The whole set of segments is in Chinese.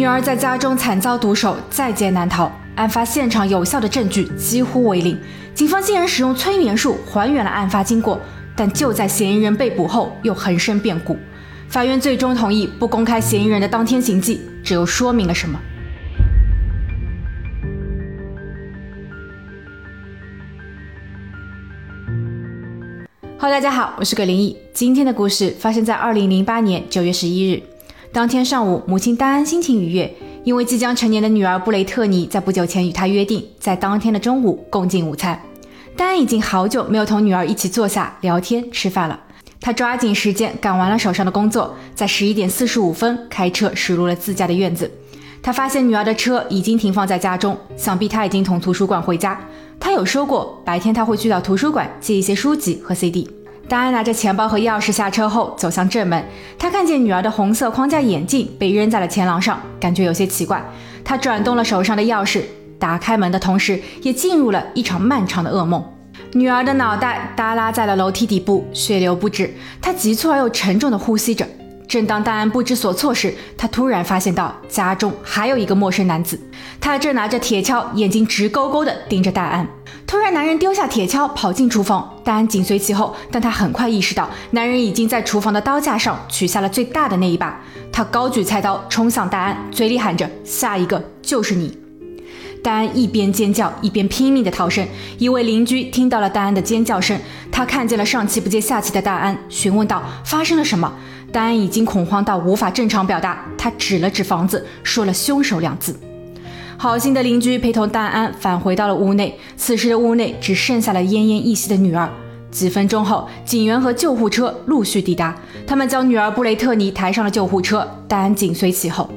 女儿在家中惨遭毒手，在劫难逃。案发现场有效的证据几乎为零，警方竟然使用催眠术还原了案发经过。但就在嫌疑人被捕后，又横生变故。法院最终同意不公开嫌疑人的当天行迹，这又说明了什么？Hello，大家好，我是葛林毅。今天的故事发生在二零零八年九月十一日。当天上午，母亲丹安心情愉悦，因为即将成年的女儿布雷特尼在不久前与她约定，在当天的中午共进午餐。丹安已经好久没有同女儿一起坐下聊天吃饭了，她抓紧时间赶完了手上的工作，在十一点四十五分开车驶入了自家的院子。他发现女儿的车已经停放在家中，想必她已经从图书馆回家。他有说过，白天他会去到图书馆借一些书籍和 CD。丹安拿着钱包和钥匙下车后，走向正门。他看见女儿的红色框架眼镜被扔在了前廊上，感觉有些奇怪。他转动了手上的钥匙，打开门的同时，也进入了一场漫长的噩梦。女儿的脑袋耷拉在了楼梯底部，血流不止。她急促而又沉重地呼吸着。正当戴安不知所措时，他突然发现到家中还有一个陌生男子，他正拿着铁锹，眼睛直勾勾地盯着戴安。突然，男人丢下铁锹，跑进厨房，戴安紧随其后。但他很快意识到，男人已经在厨房的刀架上取下了最大的那一把。他高举菜刀冲向戴安，嘴里喊着：“下一个就是你！”戴安一边尖叫，一边拼命地逃生。一位邻居听到了戴安的尖叫声，他看见了上气不接下气的戴安，询问道：“发生了什么？”丹安已经恐慌到无法正常表达，他指了指房子，说了“凶手”两字。好心的邻居陪同丹安返回到了屋内，此时的屋内只剩下了奄奄一息的女儿。几分钟后，警员和救护车陆续抵达，他们将女儿布雷特尼抬上了救护车，丹安紧随其后。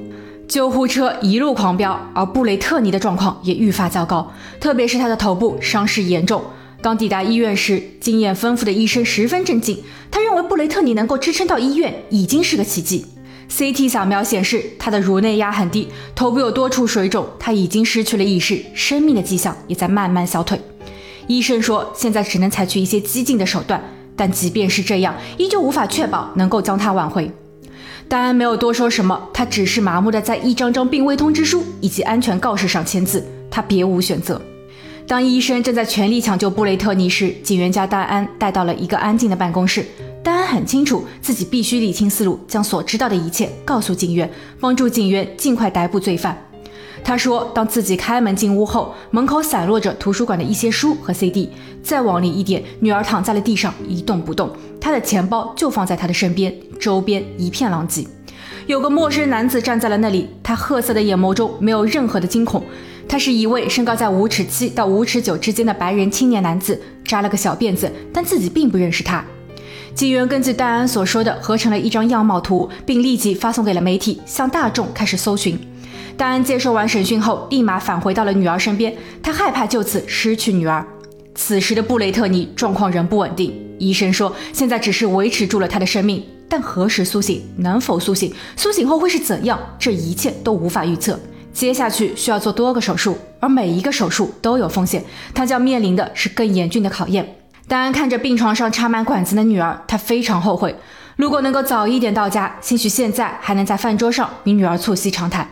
救护车一路狂飙，而布雷特尼的状况也愈发糟糕，特别是她的头部伤势严重。当抵达医院时，经验丰富的医生十分震惊。他认为布雷特尼能够支撑到医院已经是个奇迹。CT 扫描显示，他的颅内压很低，头部有多处水肿，他已经失去了意识，生命的迹象也在慢慢消退。医生说，现在只能采取一些激进的手段，但即便是这样，依旧无法确保能够将他挽回。丹安没有多说什么，他只是麻木地在一张张病危通知书以及安全告示上签字，他别无选择。当医生正在全力抢救布雷特尼时，警员将戴安带到了一个安静的办公室。戴安很清楚自己必须理清思路，将所知道的一切告诉警员，帮助警员尽快逮捕罪犯。他说：“当自己开门进屋后，门口散落着图书馆的一些书和 CD。再往里一点，女儿躺在了地上一动不动，她的钱包就放在她的身边，周边一片狼藉。有个陌生男子站在了那里，他褐色的眼眸中没有任何的惊恐。”他是一位身高在五尺七到五尺九之间的白人青年男子，扎了个小辫子，但自己并不认识他。警员根据戴安所说的合成了一张样貌图，并立即发送给了媒体，向大众开始搜寻。戴安接受完审讯后，立马返回到了女儿身边，他害怕就此失去女儿。此时的布雷特尼状况仍不稳定，医生说现在只是维持住了他的生命，但何时苏醒，能否苏醒，苏醒后会是怎样，这一切都无法预测。接下去需要做多个手术，而每一个手术都有风险，他将面临的是更严峻的考验。丹看着病床上插满管子的女儿，他非常后悔，如果能够早一点到家，兴许现在还能在饭桌上与女儿促膝长谈。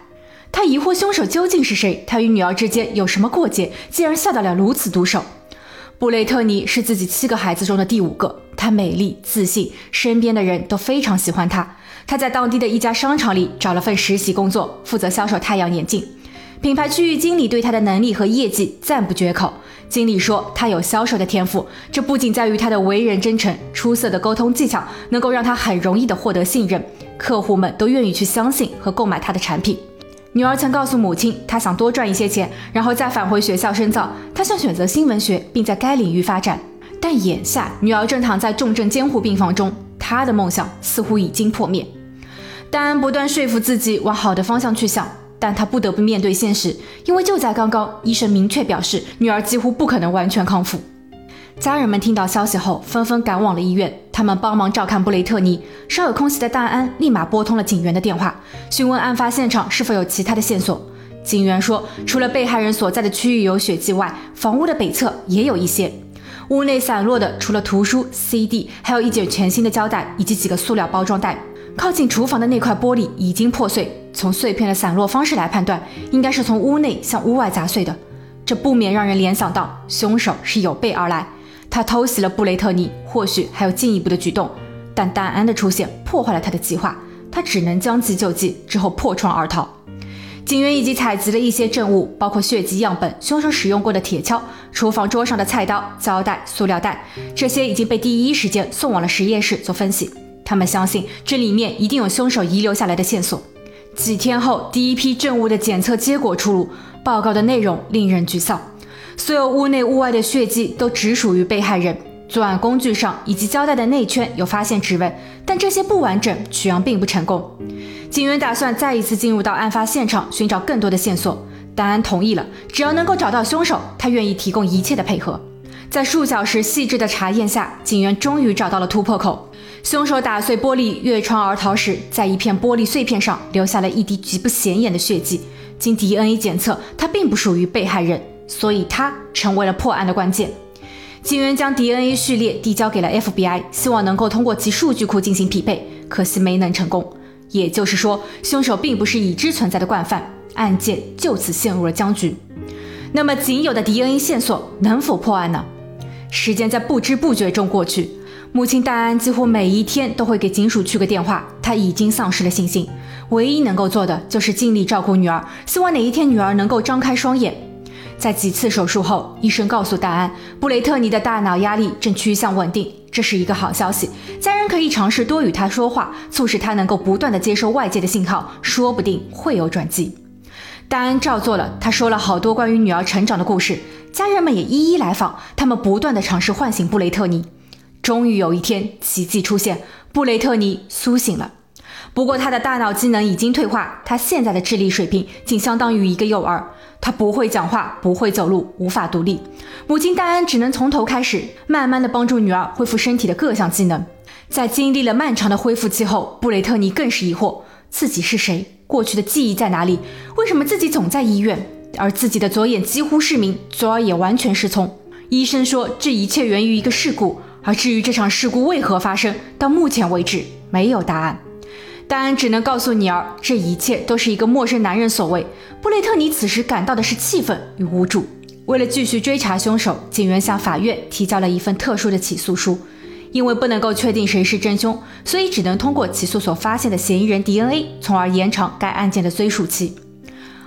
他疑惑凶手究竟是谁，他与女儿之间有什么过节，竟然下得了如此毒手。布雷特尼是自己七个孩子中的第五个，她美丽自信，身边的人都非常喜欢她。他在当地的一家商场里找了份实习工作，负责销售太阳眼镜。品牌区域经理对他的能力和业绩赞不绝口。经理说他有销售的天赋，这不仅在于他的为人真诚、出色的沟通技巧，能够让他很容易的获得信任，客户们都愿意去相信和购买他的产品。女儿曾告诉母亲，她想多赚一些钱，然后再返回学校深造。她想选择新闻学，并在该领域发展。但眼下，女儿正躺在重症监护病房中。他的梦想似乎已经破灭，丹安不断说服自己往好的方向去想，但他不得不面对现实，因为就在刚刚，医生明确表示女儿几乎不可能完全康复。家人们听到消息后，纷纷赶往了医院，他们帮忙照看布雷特尼。稍有空隙的丹安立马拨通了警员的电话，询问案发现场是否有其他的线索。警员说，除了被害人所在的区域有血迹外，房屋的北侧也有一些。屋内散落的除了图书、CD，还有一卷全新的胶带以及几个塑料包装袋。靠近厨房的那块玻璃已经破碎，从碎片的散落方式来判断，应该是从屋内向屋外砸碎的。这不免让人联想到凶手是有备而来，他偷袭了布雷特尼，或许还有进一步的举动。但戴安的出现破坏了他的计划，他只能将计就计，之后破窗而逃。警员以及采集了一些证物，包括血迹样本、凶手使用过的铁锹、厨房桌上的菜刀、胶带、塑料袋，这些已经被第一时间送往了实验室做分析。他们相信这里面一定有凶手遗留下来的线索。几天后，第一批证物的检测结果出炉，报告的内容令人沮丧。所有屋内屋外的血迹都只属于被害人。作案工具上以及胶带的内圈有发现指纹，但这些不完整，取样并不成功。警员打算再一次进入到案发现场，寻找更多的线索。丹安同意了，只要能够找到凶手，他愿意提供一切的配合。在数小时细致的查验下，警员终于找到了突破口。凶手打碎玻璃越窗而逃时，在一片玻璃碎片上留下了一滴极不显眼的血迹。经 DNA 检测，他并不属于被害人，所以他成为了破案的关键。警员将 DNA 序列递交给了 FBI，希望能够通过其数据库进行匹配，可惜没能成功。也就是说，凶手并不是已知存在的惯犯，案件就此陷入了僵局。那么，仅有的 DNA 线索能否破案呢？时间在不知不觉中过去。母亲戴安几乎每一天都会给警署去个电话，她已经丧失了信心，唯一能够做的就是尽力照顾女儿，希望哪一天女儿能够张开双眼。在几次手术后，医生告诉戴安，布雷特尼的大脑压力正趋向稳定，这是一个好消息。家人可以尝试多与他说话，促使他能够不断的接收外界的信号，说不定会有转机。戴安照做了，他说了好多关于女儿成长的故事，家人们也一一来访，他们不断的尝试唤醒布雷特尼。终于有一天，奇迹出现，布雷特尼苏醒了。不过，他的大脑机能已经退化，他现在的智力水平仅相当于一个幼儿。他不会讲话，不会走路，无法独立。母亲戴安只能从头开始，慢慢的帮助女儿恢复身体的各项机能。在经历了漫长的恢复期后，布雷特尼更是疑惑：自己是谁？过去的记忆在哪里？为什么自己总在医院？而自己的左眼几乎失明，左耳也完全失聪。医生说，这一切源于一个事故。而至于这场事故为何发生，到目前为止没有答案。戴安只能告诉女儿，这一切都是一个陌生男人所为。布雷特尼此时感到的是气愤与无助。为了继续追查凶手，警员向法院提交了一份特殊的起诉书。因为不能够确定谁是真凶，所以只能通过起诉所发现的嫌疑人 DNA，从而延长该案件的追诉期。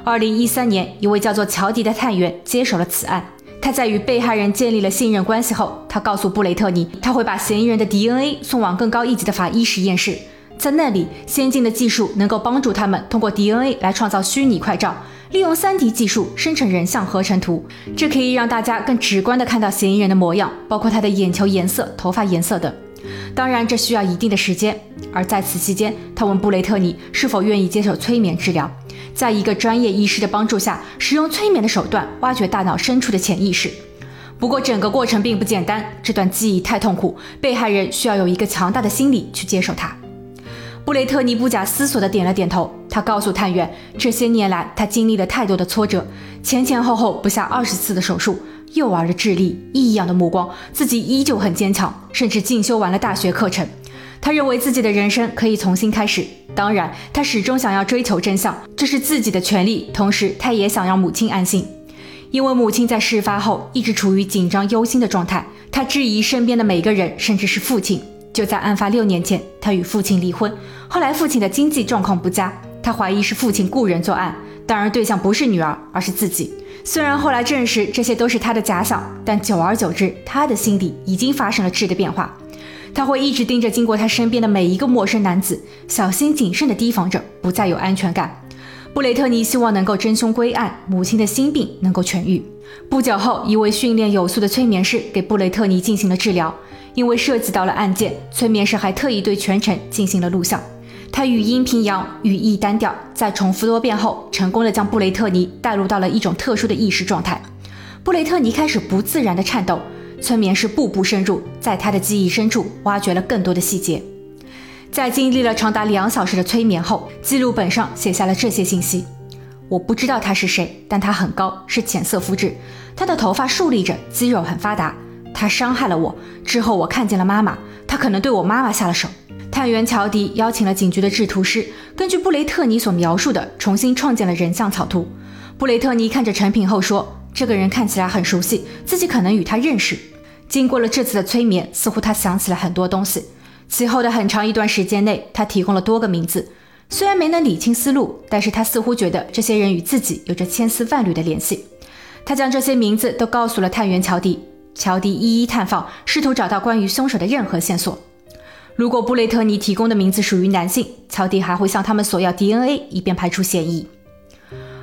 二零一三年，一位叫做乔迪的探员接手了此案。他在与被害人建立了信任关系后，他告诉布雷特尼，他会把嫌疑人的 DNA 送往更高一级的法医实验室，在那里，先进的技术能够帮助他们通过 DNA 来创造虚拟快照，利用 3D 技术生成人像合成图，这可以让大家更直观地看到嫌疑人的模样，包括他的眼球颜色、头发颜色等。当然，这需要一定的时间。而在此期间，他问布雷特尼是否愿意接受催眠治疗。在一个专业医师的帮助下，使用催眠的手段挖掘大脑深处的潜意识。不过，整个过程并不简单，这段记忆太痛苦，被害人需要有一个强大的心理去接受它。布雷特尼不假思索地点了点头。他告诉探员，这些年来他经历了太多的挫折，前前后后不下二十次的手术，幼儿的智力，异样的目光，自己依旧很坚强，甚至进修完了大学课程。他认为自己的人生可以重新开始。当然，他始终想要追求真相，这是自己的权利。同时，他也想让母亲安心，因为母亲在事发后一直处于紧张忧心的状态。他质疑身边的每个人，甚至是父亲。就在案发六年前，他与父亲离婚。后来，父亲的经济状况不佳，他怀疑是父亲雇人作案。当然，对象不是女儿，而是自己。虽然后来证实这些都是他的假想，但久而久之，他的心里已经发生了质的变化。他会一直盯着经过他身边的每一个陌生男子，小心谨慎地提防着，不再有安全感。布雷特尼希望能够真凶归案，母亲的心病能够痊愈。不久后，一位训练有素的催眠师给布雷特尼进行了治疗。因为涉及到了案件，催眠师还特意对全程进行了录像。他语音平扬，语义单调，在重复多遍后，成功的将布雷特尼带入到了一种特殊的意识状态。布雷特尼开始不自然的颤抖。催眠师步步深入，在他的记忆深处挖掘了更多的细节。在经历了长达两小时的催眠后，记录本上写下了这些信息：我不知道他是谁，但他很高，是浅色肤质，他的头发竖立着，肌肉很发达。他伤害了我之后，我看见了妈妈，他可能对我妈妈下了手。探员乔迪邀请了警局的制图师，根据布雷特尼所描述的，重新创建了人像草图。布雷特尼看着成品后说：“这个人看起来很熟悉，自己可能与他认识。”经过了这次的催眠，似乎他想起了很多东西。其后的很长一段时间内，他提供了多个名字，虽然没能理清思路，但是他似乎觉得这些人与自己有着千丝万缕的联系。他将这些名字都告诉了探员乔迪，乔迪一一探访，试图找到关于凶手的任何线索。如果布雷特尼提供的名字属于男性，乔迪还会向他们索要 DNA，以便排除嫌疑。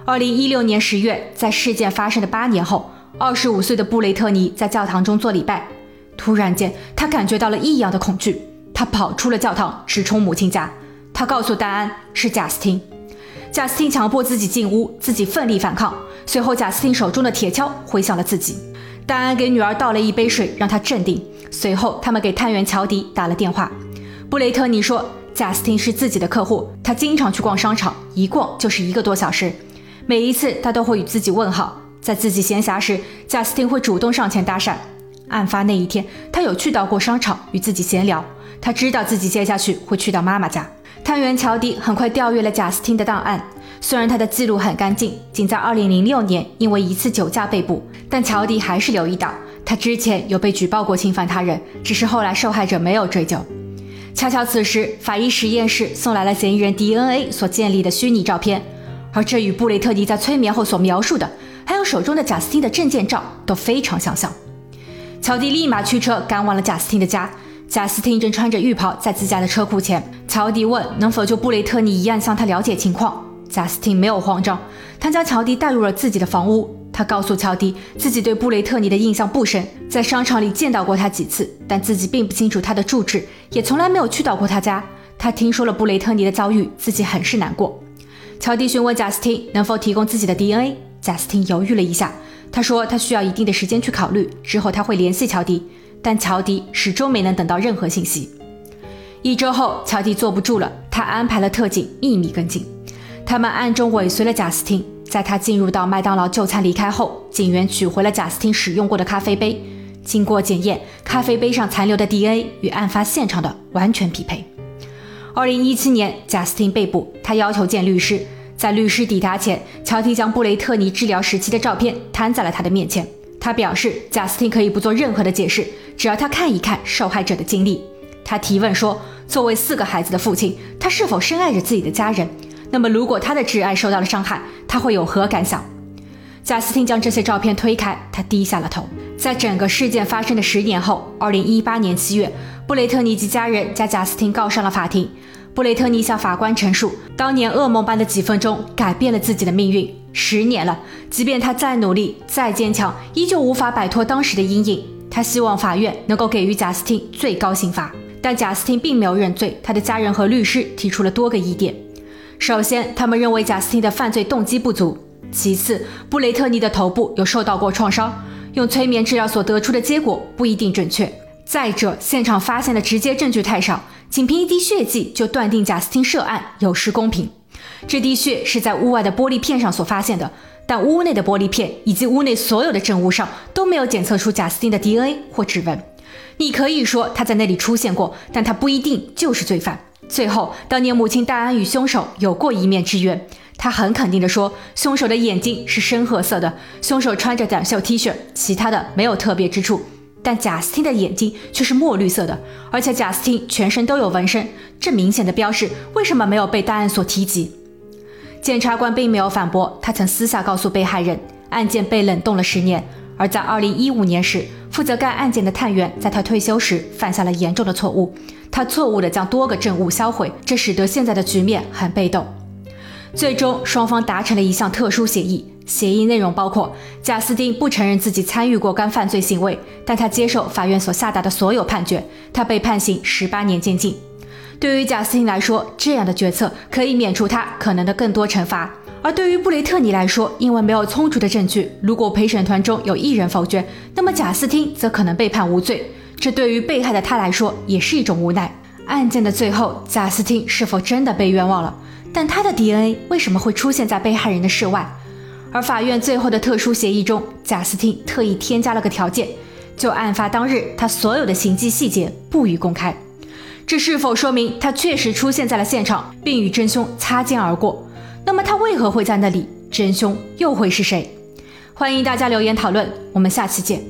二零一六年十月，在事件发生的八年后，二十五岁的布雷特尼在教堂中做礼拜，突然间，他感觉到了异样的恐惧，他跑出了教堂，直冲母亲家。他告诉戴安是贾斯汀，贾斯汀强迫自己进屋，自己奋力反抗。随后，贾斯汀手中的铁锹挥向了自己。戴安给女儿倒了一杯水，让她镇定。随后，他们给探员乔迪打了电话。布雷特尼说，贾斯汀是自己的客户，他经常去逛商场，一逛就是一个多小时。每一次，他都会与自己问好。在自己闲暇时，贾斯汀会主动上前搭讪。案发那一天，他有去到过商场与自己闲聊。他知道自己接下去会去到妈妈家。探员乔迪很快调阅了贾斯汀的档案，虽然他的记录很干净，仅在2006年因为一次酒驾被捕，但乔迪还是留意到。他之前有被举报过侵犯他人，只是后来受害者没有追究。恰巧此时，法医实验室送来了嫌疑人 DNA 所建立的虚拟照片，而这与布雷特尼在催眠后所描述的，还有手中的贾斯汀的证件照都非常相像。乔迪立马驱车赶往了贾斯汀的家，贾斯汀正穿着浴袍在自家的车库前。乔迪问能否就布雷特尼一案向他了解情况，贾斯汀没有慌张，他将乔迪带入了自己的房屋。他告诉乔迪，自己对布雷特尼的印象不深，在商场里见到过他几次，但自己并不清楚他的住址，也从来没有去到过他家。他听说了布雷特尼的遭遇，自己很是难过。乔迪询问贾斯汀能否提供自己的 DNA，贾斯汀犹豫了一下，他说他需要一定的时间去考虑，之后他会联系乔迪，但乔迪始终没能等到任何信息。一周后，乔迪坐不住了，他安排了特警秘密跟进，他们暗中尾随了贾斯汀。在他进入到麦当劳就餐离开后，警员取回了贾斯汀使用过的咖啡杯。经过检验，咖啡杯上残留的 DNA 与案发现场的完全匹配。二零一七年，贾斯汀被捕，他要求见律师。在律师抵达前，乔蒂将布雷特尼治疗时期的照片摊在了他的面前。他表示，贾斯汀可以不做任何的解释，只要他看一看受害者的经历。他提问说：“作为四个孩子的父亲，他是否深爱着自己的家人？”那么，如果他的挚爱受到了伤害，他会有何感想？贾斯汀将这些照片推开，他低下了头。在整个事件发生的十年后，二零一八年七月，布雷特尼及家人将贾斯汀告上了法庭。布雷特尼向法官陈述，当年噩梦般的几分钟改变了自己的命运。十年了，即便他再努力、再坚强，依旧无法摆脱当时的阴影。他希望法院能够给予贾斯汀最高刑罚，但贾斯汀并没有认罪。他的家人和律师提出了多个疑点。首先，他们认为贾斯汀的犯罪动机不足；其次，布雷特尼的头部有受到过创伤，用催眠治疗所得出的结果不一定准确；再者，现场发现的直接证据太少，仅凭一滴血迹就断定贾斯汀涉案有失公平。这滴血是在屋外的玻璃片上所发现的，但屋内的玻璃片以及屋内所有的证物上都没有检测出贾斯汀的 DNA 或指纹。你可以说他在那里出现过，但他不一定就是罪犯。最后，当年母亲戴安与凶手有过一面之缘，他很肯定地说，凶手的眼睛是深褐色的，凶手穿着短袖 T 恤，其他的没有特别之处。但贾斯汀的眼睛却是墨绿色的，而且贾斯汀全身都有纹身，这明显的标识为什么没有被戴安所提及？检察官并没有反驳，他曾私下告诉被害人，案件被冷冻了十年，而在2015年时，负责该案件的探员在他退休时犯下了严重的错误。他错误地将多个证物销毁，这使得现在的局面很被动。最终，双方达成了一项特殊协议，协议内容包括：贾斯汀不承认自己参与过该犯罪行为，但他接受法院所下达的所有判决。他被判刑十八年监禁。对于贾斯汀来说，这样的决策可以免除他可能的更多惩罚；而对于布雷特尼来说，因为没有充足的证据，如果陪审团中有一人否决，那么贾斯汀则可能被判无罪。这对于被害的他来说也是一种无奈。案件的最后，贾斯汀是否真的被冤枉了？但他的 DNA 为什么会出现在被害人的室外？而法院最后的特殊协议中，贾斯汀特意添加了个条件，就案发当日他所有的行迹细节不予公开。这是否说明他确实出现在了现场，并与真凶擦肩而过？那么他为何会在那里？真凶又会是谁？欢迎大家留言讨论，我们下期见。